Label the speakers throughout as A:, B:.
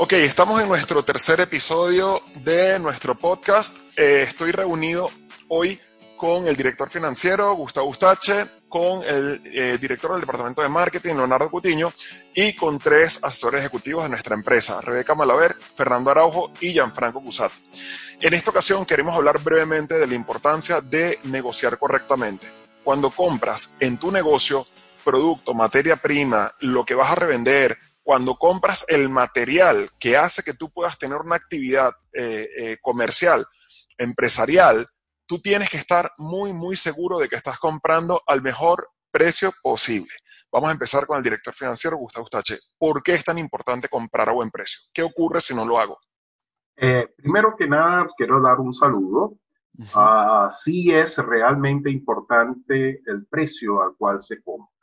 A: Ok, estamos en nuestro tercer episodio de nuestro podcast. Eh, estoy reunido hoy con el director financiero, Gustavo Ustache, con el eh, director del departamento de marketing, Leonardo Cutiño, y con tres asesores ejecutivos de nuestra empresa, Rebeca Malaver, Fernando Araujo y Gianfranco Cusat. En esta ocasión queremos hablar brevemente de la importancia de negociar correctamente. Cuando compras en tu negocio producto, materia prima, lo que vas a revender, cuando compras el material que hace que tú puedas tener una actividad eh, eh, comercial, empresarial, tú tienes que estar muy, muy seguro de que estás comprando al mejor precio posible. Vamos a empezar con el director financiero, Gustavo Ustache. ¿Por qué es tan importante comprar a buen precio? ¿Qué ocurre si no lo hago?
B: Eh, primero que nada, quiero dar un saludo. Uh sí es realmente importante el precio al cual se compra.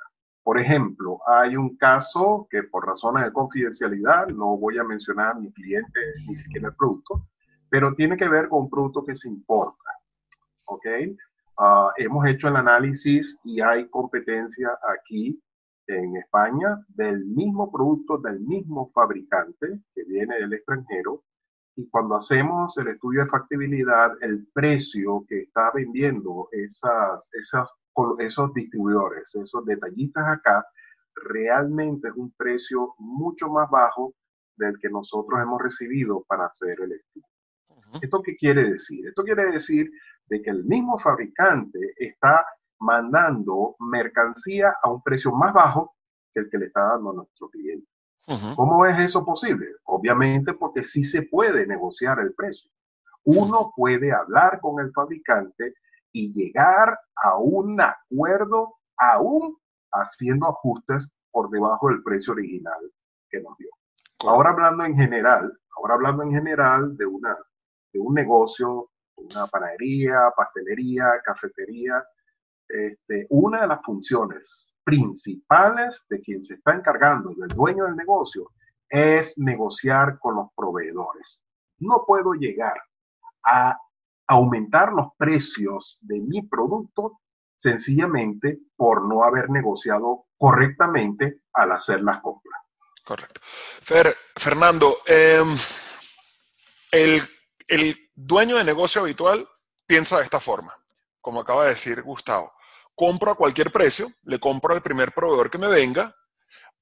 B: Por ejemplo, hay un caso que por razones de confidencialidad no voy a mencionar ni cliente ni siquiera el producto, pero tiene que ver con un producto que se importa. ¿Ok? Uh, hemos hecho el análisis y hay competencia aquí en España del mismo producto, del mismo fabricante que viene del extranjero. Y cuando hacemos el estudio de factibilidad, el precio que está vendiendo esas, esas esos distribuidores, esos detallistas acá, realmente es un precio mucho más bajo del que nosotros hemos recibido para hacer el estudio. ¿Esto qué quiere decir? Esto quiere decir de que el mismo fabricante está mandando mercancía a un precio más bajo que el que le está dando a nuestro cliente. ¿Cómo es eso posible? Obviamente porque sí se puede negociar el precio. Uno puede hablar con el fabricante y llegar a un acuerdo aún haciendo ajustes por debajo del precio original que nos dio. Ahora hablando en general, ahora hablando en general de, una, de un negocio, una panadería, pastelería, cafetería, este, una de las funciones principales de quien se está encargando, del dueño del negocio, es negociar con los proveedores. No puedo llegar a aumentar los precios de mi producto sencillamente por no haber negociado correctamente al hacer las compras.
A: Correcto. Fernando, em, el, el dueño de negocio habitual piensa de esta forma, como acaba de decir Gustavo. Compro a cualquier precio, le compro al primer proveedor que me venga,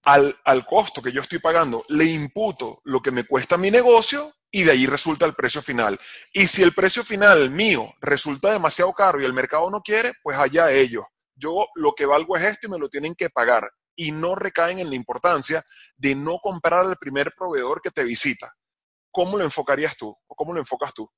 A: al, al, costo que yo estoy pagando, le imputo lo que me cuesta mi negocio y de ahí resulta el precio final. Y si el precio final mío resulta demasiado caro y el mercado no quiere, pues allá ellos. Yo lo que valgo es esto y me lo tienen que pagar. Y no recaen en la importancia de no comprar al primer proveedor que te visita. ¿Cómo lo enfocarías tú o cómo lo enfocas tú?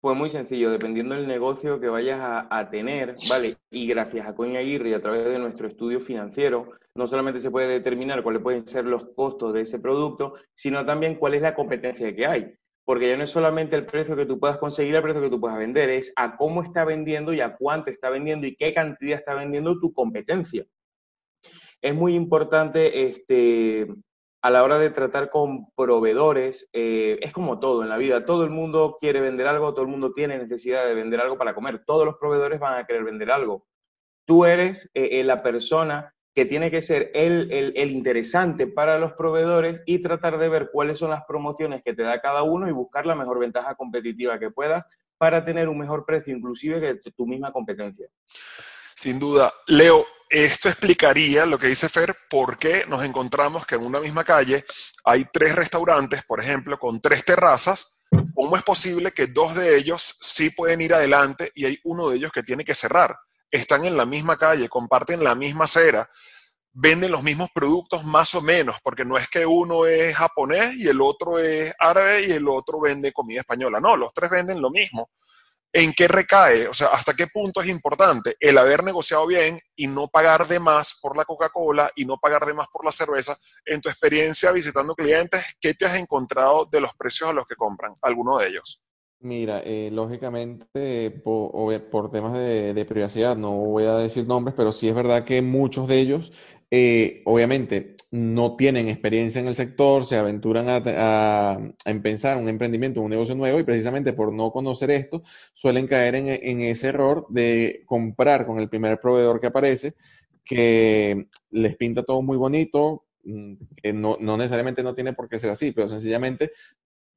C: Pues muy sencillo, dependiendo del negocio que vayas a, tener, ¿vale? Y gracias a Coña Aguirre y a través de nuestro estudio financiero, no solamente se puede determinar cuáles pueden ser los costos de ese producto, sino también cuál es la competencia que hay. Porque ya no es solamente el precio que tú puedas conseguir, el precio que tú puedas vender, es a cómo está vendiendo y a cuánto está vendiendo y qué cantidad está vendiendo tu competencia. Es muy importante este, a la hora de tratar con proveedores, eh, es como todo en la vida. Todo el mundo quiere vender algo, todo el mundo tiene necesidad de vender algo para comer. Todos los proveedores van a querer vender algo. Tú eres eh, eh, la persona que tiene que ser el, el, interesante para los proveedores y tratar de ver cuáles son las promociones que te da cada uno y buscar la mejor ventaja competitiva que puedas para tener un mejor precio, inclusive que tu misma competencia.
A: Sin duda. Leo, esto explicaría lo que dice Fer, por qué nos encontramos que en una misma calle hay tres restaurantes, por ejemplo, con tres terrazas. ¿Cómo es posible que dos de ellos sí pueden ir adelante y hay uno de ellos que tiene que cerrar? Están en la misma calle, comparten la misma acera, venden los mismos productos más o menos, porque no es que uno es japonés y el otro es árabe y el otro vende comida española. No, los tres venden lo mismo ¿En qué recae? O sea, ¿hasta qué punto es importante el haber negociado bien y no pagar de más por la Coca-Cola y no pagar de más por la cerveza? En tu experiencia visitando clientes, ¿qué te has encontrado de los precios a los que compran? Alguno de ellos.
D: Mira, eh, lógicamente, por, temas de, privacidad, no voy a decir nombres, pero sí es verdad que muchos de ellos, eh, obviamente, no tienen experiencia en el sector, se aventuran a, a, empezar un emprendimiento, un negocio nuevo y precisamente por no conocer esto, suelen caer en, ese error de comprar con el primer proveedor que aparece, que les pinta todo muy bonito, mm, no, no necesariamente no tiene por qué ser así, pero sencillamente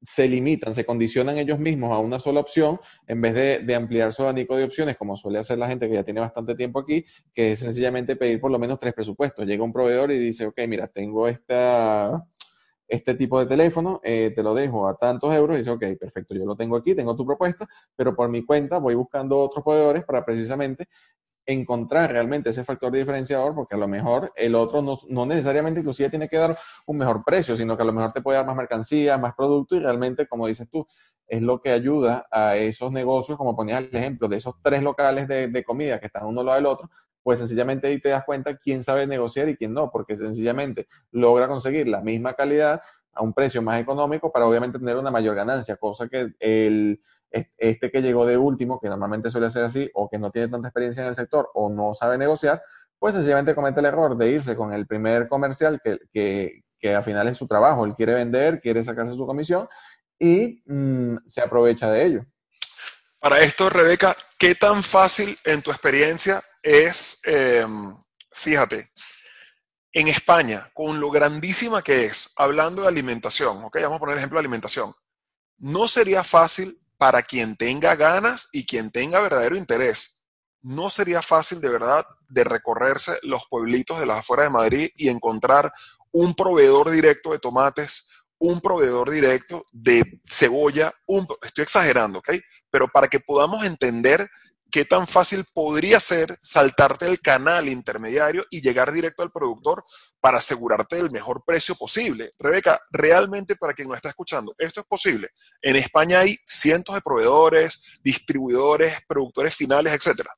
D: se limitan, se condicionan ellos mismos a una sola opción en vez de, ampliar su abanico de opciones, como suele hacer la gente que ya tiene bastante tiempo aquí, que es sencillamente pedir por lo menos tres presupuestos. Llega un proveedor y dice, ok, mira, tengo esta, este tipo de teléfono, eh, te lo dejo a tantos euros y dice, ok, perfecto, yo lo tengo aquí, tengo tu propuesta, pero por mi cuenta voy buscando otros proveedores para precisamente encontrar realmente ese factor diferenciador, porque a lo mejor el otro no, no, necesariamente inclusive tiene que dar un mejor precio, sino que a lo mejor te puede dar más mercancía, más producto y realmente, como dices tú, es lo que ayuda a esos negocios, como ponías el ejemplo, de esos tres locales de, de comida que están uno al lado del otro, pues sencillamente ahí te das cuenta quién sabe negociar y quién no, porque sencillamente logra conseguir la misma calidad a un precio más económico para obviamente tener una mayor ganancia, cosa que el, este que llegó de último, que normalmente suele ser así, o que no tiene tanta experiencia en el sector o no sabe negociar, pues sencillamente comete el error de irse con el primer comercial que, que, que al final es su trabajo, él quiere vender, quiere sacarse su comisión y mmm, se aprovecha de ello.
A: Para esto, Rebeca, ¿qué tan fácil en tu experiencia es, eh, fíjate, en España, con lo grandísima que es, hablando de alimentación, ok, vamos a poner el ejemplo de alimentación, no sería fácil para quien tenga ganas y quien tenga verdadero interés, no sería fácil de verdad de recorrerse los pueblitos de las afueras de Madrid y encontrar un proveedor directo de tomates, un proveedor directo de cebolla, un, estoy exagerando, ¿ok? Pero para que podamos entender qué tan fácil podría ser saltarte el canal intermediario y llegar directo al productor para asegurarte el mejor precio posible. Rebeca, realmente para quien nos está escuchando, esto es posible. En España hay cientos de proveedores, distribuidores, productores finales, etcétera.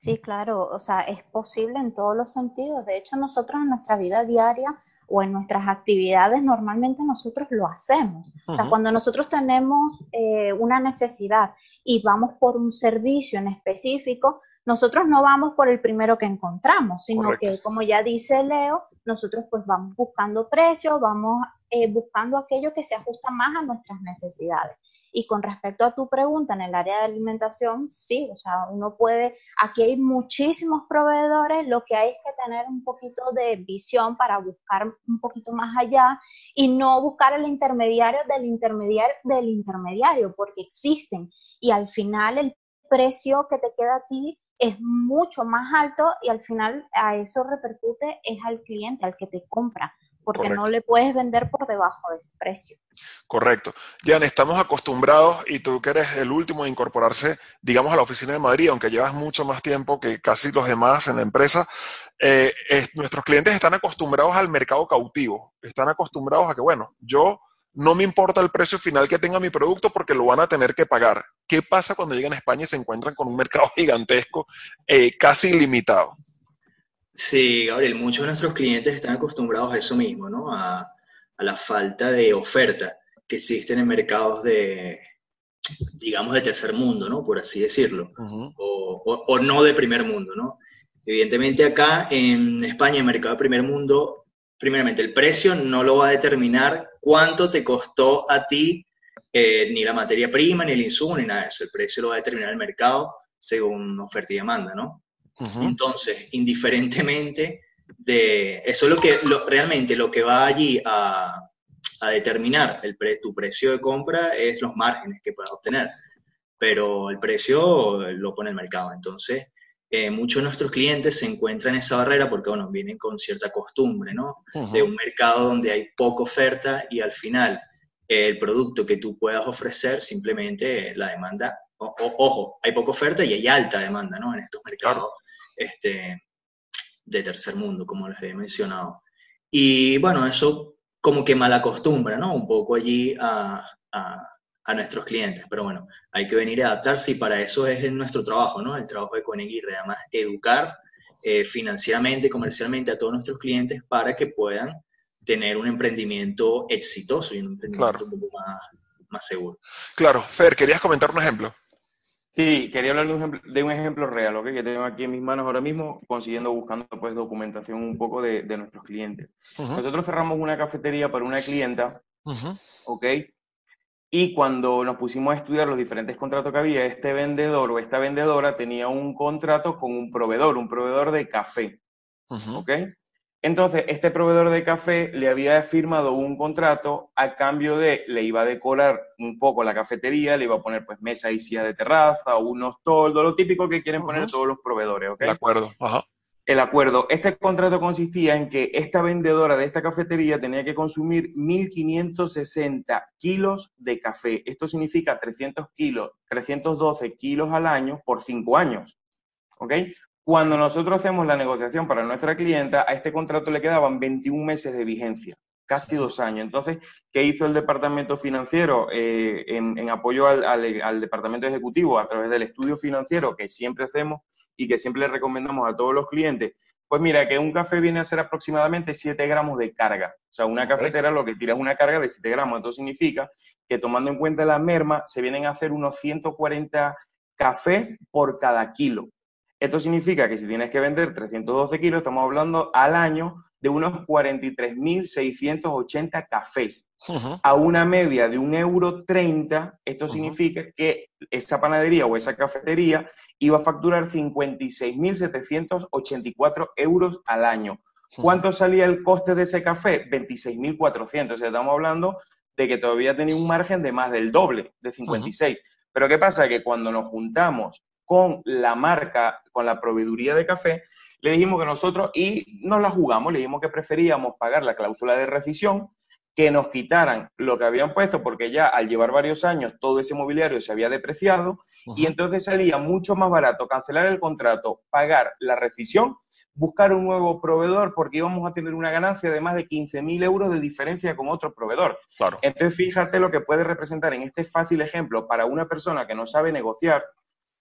E: Sí, claro, o sea, es posible en todos los sentidos. De hecho, nosotros en nuestra vida diaria o en nuestras actividades normalmente nosotros lo hacemos. Uh -huh. O sea, cuando nosotros tenemos eh, una necesidad y vamos por un servicio en específico, nosotros no vamos por el primero que encontramos, sino Correcto. que, como ya dice Leo, nosotros pues vamos buscando precios, vamos eh, buscando aquello que se ajusta más a nuestras necesidades. Y con respecto a tu pregunta en el área de alimentación, sí, o sea, uno puede, aquí hay muchísimos proveedores, lo que hay es que tener un poquito de visión para buscar un poquito más allá y no buscar el intermediario del intermediario del intermediario, porque existen. Y al final el precio que te queda a ti es mucho más alto y al final a eso repercute es al cliente, al que te compra porque Correcto. no le puedes vender por debajo de ese precio.
A: Correcto. Jan, estamos acostumbrados, y tú que eres el último de incorporarse, digamos, a la oficina de Madrid, aunque llevas mucho más tiempo que casi los demás en la empresa, eh, es, nuestros clientes están acostumbrados al mercado cautivo, están acostumbrados a que, bueno, yo no me importa el precio final que tenga mi producto porque lo van a tener que pagar. ¿Qué pasa cuando llegan a España y se encuentran con un mercado gigantesco, eh, casi ilimitado?
F: Sí, Gabriel, muchos de nuestros clientes están acostumbrados a eso mismo, ¿no? A, a la falta de oferta que existen en mercados de, digamos, de tercer mundo, ¿no? Por así decirlo, uh -huh. o, o, o, no de primer mundo, ¿no? Evidentemente acá en España, en mercado de primer mundo, primeramente el precio no lo va a determinar cuánto te costó a ti eh, ni la materia prima, ni el insumo, ni nada de eso. El precio lo va a determinar el mercado según oferta y demanda, ¿no? Uh -huh. Entonces, indiferentemente de eso es lo que lo, realmente lo que va allí a, a determinar el pre, tu precio de compra es los márgenes que puedas obtener, pero el precio lo pone el mercado. Entonces, eh, muchos de nuestros clientes se encuentran en esa barrera porque, bueno, vienen con cierta costumbre, ¿no? Uh -huh. De un mercado donde hay poca oferta y al final eh, el producto que tú puedas ofrecer simplemente la demanda, o, ojo, hay poca oferta y hay alta demanda, ¿no? En estos mercados. Claro. Este, de tercer mundo, como les he mencionado. Y bueno, eso como que mal acostumbra, ¿no? Un poco allí a, a, a, nuestros clientes. Pero bueno, hay que venir a adaptarse y para eso es nuestro trabajo, ¿no? El trabajo de Coneguirre, además, educar eh, financieramente, comercialmente a todos nuestros clientes para que puedan tener un emprendimiento exitoso y un emprendimiento claro. un poco más, más seguro.
A: Claro. Fer, ¿querías comentar un ejemplo?
C: Sí, quería hablar de un ejemplo, de un ejemplo real, ¿ok? Que tengo aquí en mis manos ahora mismo, consiguiendo, buscando pues documentación un poco de, de nuestros clientes. Uh -huh. Nosotros cerramos una cafetería para una clienta, uh -huh. ¿ok? Y cuando nos pusimos a estudiar los diferentes contratos que había, este vendedor o esta vendedora tenía un contrato con un proveedor, un proveedor de café, uh -huh. ¿ok? Entonces, este proveedor de café le había firmado un contrato a cambio de, le iba a decorar un poco la cafetería, le iba a poner pues mesa y silla de terraza, unos toldos, lo típico que quieren poner todos los proveedores, ¿ok?
A: De acuerdo, ajá.
C: El acuerdo. Este contrato consistía en que esta vendedora de esta cafetería tenía que consumir 1.560 kilos de café. Esto significa 300 kilos, 312 kilos al año por cinco años. ¿Ok? Cuando nosotros hacemos la negociación para nuestra clienta, a este contrato le quedaban 21 meses de vigencia, casi dos años. Entonces, ¿qué hizo el departamento financiero eh, en, apoyo al, al departamento ejecutivo a través del estudio financiero que siempre hacemos? y que siempre le recomendamos a todos los clientes, pues mira, que un café viene a ser aproximadamente 7 gramos de carga. O sea, una cafetera lo que tira es una carga de 7 gramos. Esto significa que tomando en cuenta la merma, se vienen a hacer unos 140 cafés por cada kilo. Esto significa que si tienes que vender 312 kilos, estamos hablando al año de unos 43.680 cafés a una media de un euro 30, esto significa que esa panadería o esa cafetería iba a facturar 56.784 euros al año. ¿Cuánto salía el coste de ese café? 26.400. O sea, estamos hablando de que todavía tenía un margen de más del doble, de 56. Pero ¿qué pasa? Que cuando nos juntamos con la marca, con la proveeduría de café, le dijimos que nosotros, y nos la jugamos, le dijimos que preferíamos pagar la cláusula de rescisión, que nos quitaran lo que habían puesto, porque ya al llevar varios años todo ese mobiliario se había depreciado, y entonces salía mucho más barato cancelar el contrato, pagar la rescisión, buscar un nuevo proveedor, porque íbamos a tener una ganancia de más de 15.000 euros de diferencia con otro proveedor.
A: Claro.
C: Entonces, fíjate lo que puede representar en este fácil ejemplo para una persona que no sabe negociar,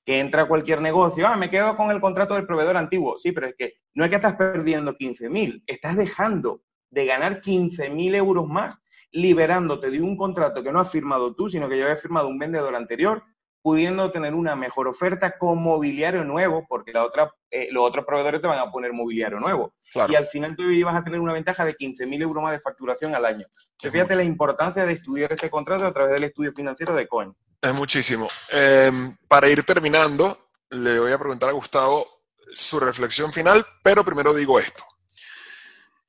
C: que entra a cualquier negocio, ah, me quedo con el contrato del proveedor antiguo. Sí, pero es que no es que estás perdiendo 15.000, estás dejando de ganar 15.000 euros más liberándote de un contrato que no has firmado tú, sino que ya había firmado un vendedor anterior, pudiendo tener una mejor oferta con mobiliario nuevo, porque la otra, eh, los otros proveedores te van a poner mobiliario nuevo. Y al final tú ibas a tener una ventaja de 15.000 euros más de facturación al año. fíjate la importancia de estudiar este contrato a través del estudio financiero de Coin.
A: Es muchísimo. Em, para ir terminando, le voy a preguntar a Gustavo su reflexión final, pero primero digo esto.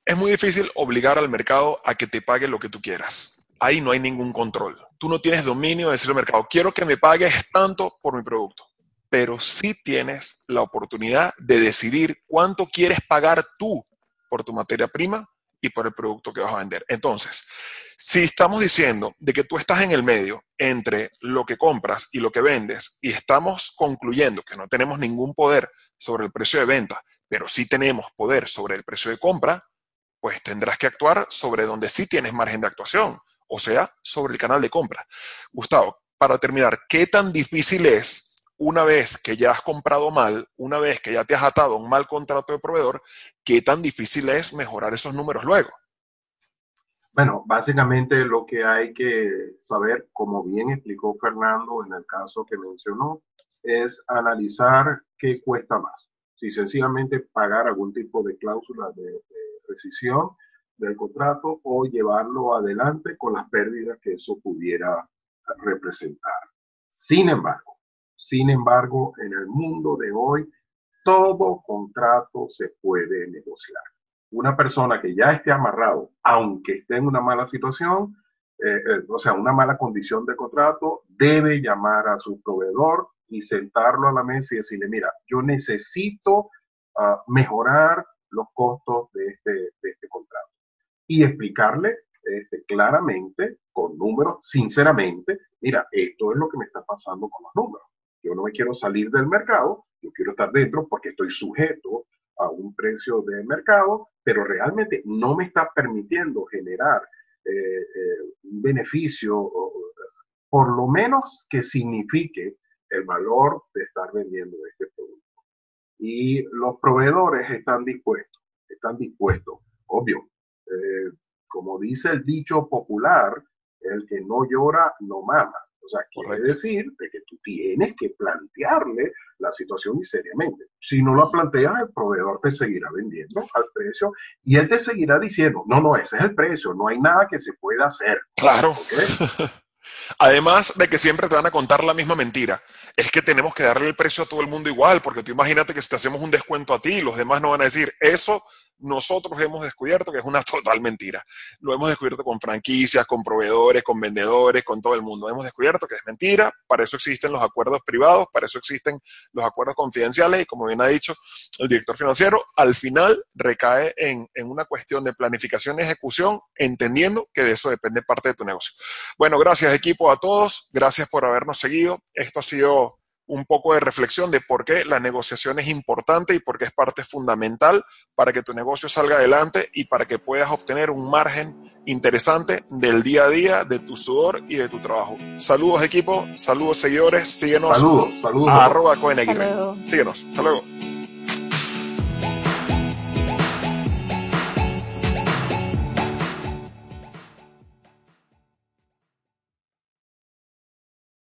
A: Es muy difícil obligar al mercado a que te pague lo que tú quieras. Ahí no hay ningún control. Tú no tienes dominio de decir al mercado, quiero que me pagues tanto por mi producto. Pero sí tienes la oportunidad de decidir cuánto quieres pagar tú por tu materia prima y por el producto que vas a vender. Entonces, si estamos diciendo de que tú estás en el medio entre lo que compras y lo que vendes y estamos concluyendo que no tenemos ningún poder sobre el precio de venta, pero sí tenemos poder sobre el precio de compra, pues tendrás que actuar sobre donde sí tienes margen de actuación, o sea, sobre el canal de compra. Gustavo, para terminar, ¿qué tan difícil es una vez que ya has comprado mal, una vez que ya te has atado a un mal contrato de proveedor, qué tan difícil es mejorar esos números luego?
B: Bueno, básicamente lo que hay que saber, como bien explicó Fernando en el caso que mencionó, es analizar qué cuesta más. Si sencillamente pagar algún tipo de cláusula de, de rescisión del contrato o llevarlo adelante con las pérdidas que eso pudiera representar. Sin embargo, sin embargo, en el mundo de hoy, todo contrato se puede negociar. Una persona que ya esté amarrado, aunque esté en una mala situación, eh, eh, o sea, una mala condición de contrato, debe llamar a su proveedor y sentarlo a la mesa y decirle, mira, yo necesito ah, mejorar los costos de este, de este contrato. Y explicarle este, claramente, con números, sinceramente, mira, esto es lo que me está pasando con los números. Yo no me quiero salir del mercado, yo quiero estar dentro porque estoy sujeto a un precio de mercado, pero realmente no me está permitiendo generar eh, eh, un beneficio, por lo menos que signifique el valor de estar vendiendo este producto. Y los proveedores están dispuestos, están dispuestos, obvio. Eh, como dice el dicho popular, el que no llora no mama. O sea, quiere decir de que tú tienes que plantearle la situación y seriamente. Si no lo planteas, el proveedor te seguirá vendiendo al precio y él te seguirá diciendo, no, no, ese es el precio, no hay nada que se pueda hacer.
A: Claro. Además de que siempre te van a contar la misma mentira. Es que tenemos que darle el precio a todo el mundo igual, porque tú imagínate que si te hacemos un descuento a ti, los demás no van a decir, eso nosotros hemos descubierto que es una total mentira. Lo hemos descubierto con franquicias, con proveedores, con vendedores, con todo el mundo. Hemos descubierto que es mentira. Para eso existen los acuerdos privados, para eso existen los acuerdos confidenciales y como bien ha dicho el director financiero, al final recae en, una cuestión de planificación y ejecución, entendiendo que de eso depende parte de tu negocio. Bueno, gracias equipo a todos. Gracias por habernos seguido. Esto ha sido un poco de reflexión de por qué la negociación es importante y por qué es parte fundamental para que tu negocio salga adelante y para que puedas obtener un margen interesante del día a día, de tu sudor y de tu trabajo. Saludos equipo, saludos seguidores, síguenos
B: saludos, saludos.
A: a arroba Síguenos, hasta luego.